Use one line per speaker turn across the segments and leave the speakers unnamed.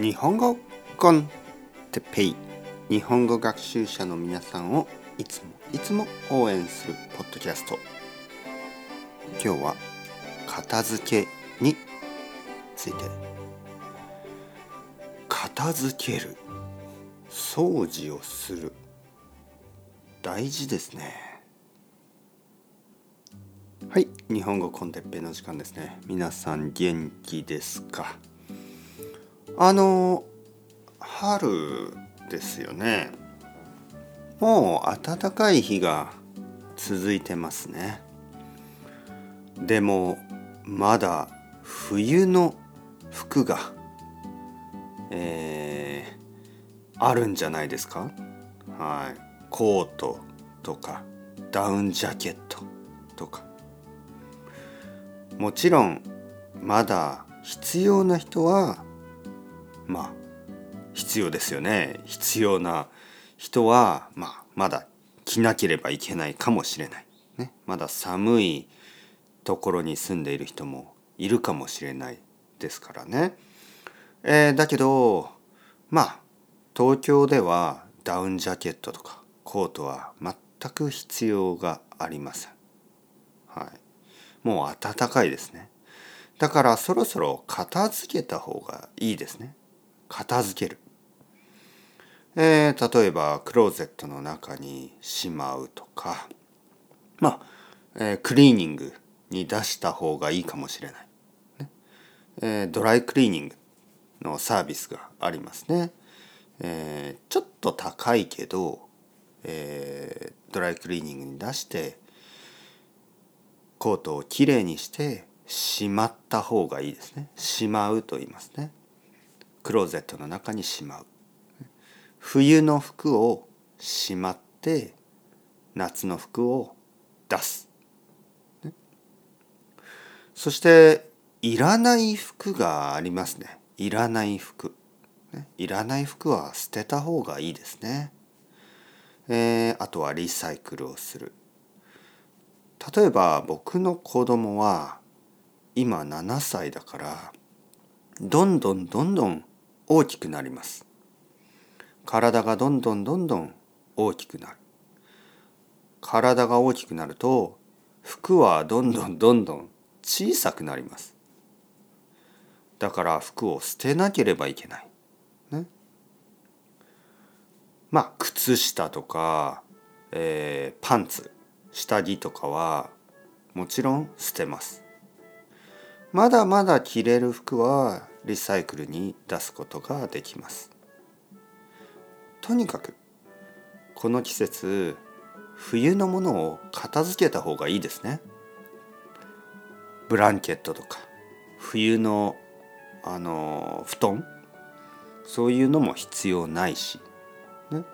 日本語コンテペイ。日本語学習者の皆さんをいつもいつも応援するポッドキャスト。今日は片付けについて。片付ける。掃除をする。大事ですね。はい。日本語コンテッペイの時間ですね。皆さん元気ですか？あの春ですよね。もう暖かい日が続いてますね。でもまだ冬の服がえー、あるんじゃないですか？はい。コートとかダウンジャケットとか。もちろんまだ必要な人はまあ必要ですよね必要な人は、まあ、まだ着なければいけないかもしれない、ね、まだ寒いところに住んでいる人もいるかもしれないですからね、えー、だけどまあ東京ではダウンジャケットとかコートは全く必要がありません。はい、もう暖かいですね。だからそろそろ片付けた方がいいですね。片付ける、えー、例えばクローゼットの中にしまうとか。まあ、えー、クリーニングに出した方がいいかもしれない、ね。えー、ドライクリーニングのサービスがありますね、えー、ちょっと高いけど、えー、ドライクリーニングに出してコートをきれいにしてしまった方がいいですね。しまうと言いますね。クローゼットの中にしまう。冬の服をしまって夏の服を出す、ね、そしていらない服がありますね。いらない服、ね、いらない服は捨てた方がいいですね、えー、あとはリサイクルをする。例えば僕の子供は今7歳だからどんどんどんどん大きくなります。体がどんどんどんどん大きくなる。体が大きくなると服はどんどんどんどん小さくなります。だから服を捨てなければいけない。ね。まあ靴下とか、えー、パンツ。下着とかはもちろん捨てます。まだまだ着れる服はリサイクルに出すことができます。とにかくこの季節冬のものを片付けた方がいいですね。ブランケットとか冬のあの布団そういうのも必要ないし、ね、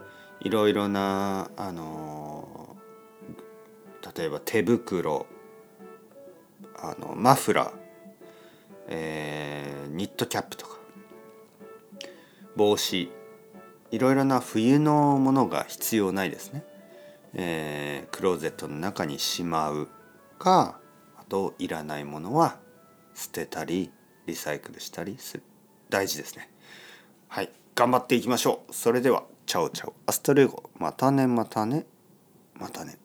いろいろなあの例えば手袋あのマフラーえー、ニットキャップとか。帽子。いろいろな冬のものが必要ないですね、えー、クローゼットの中にしまうかあといらないものは捨てたりリサイクルしたりする。大事ですね。はい。頑張っていきましょう。それではチャオチャオ。 Hasta luego。またねまたね。またね。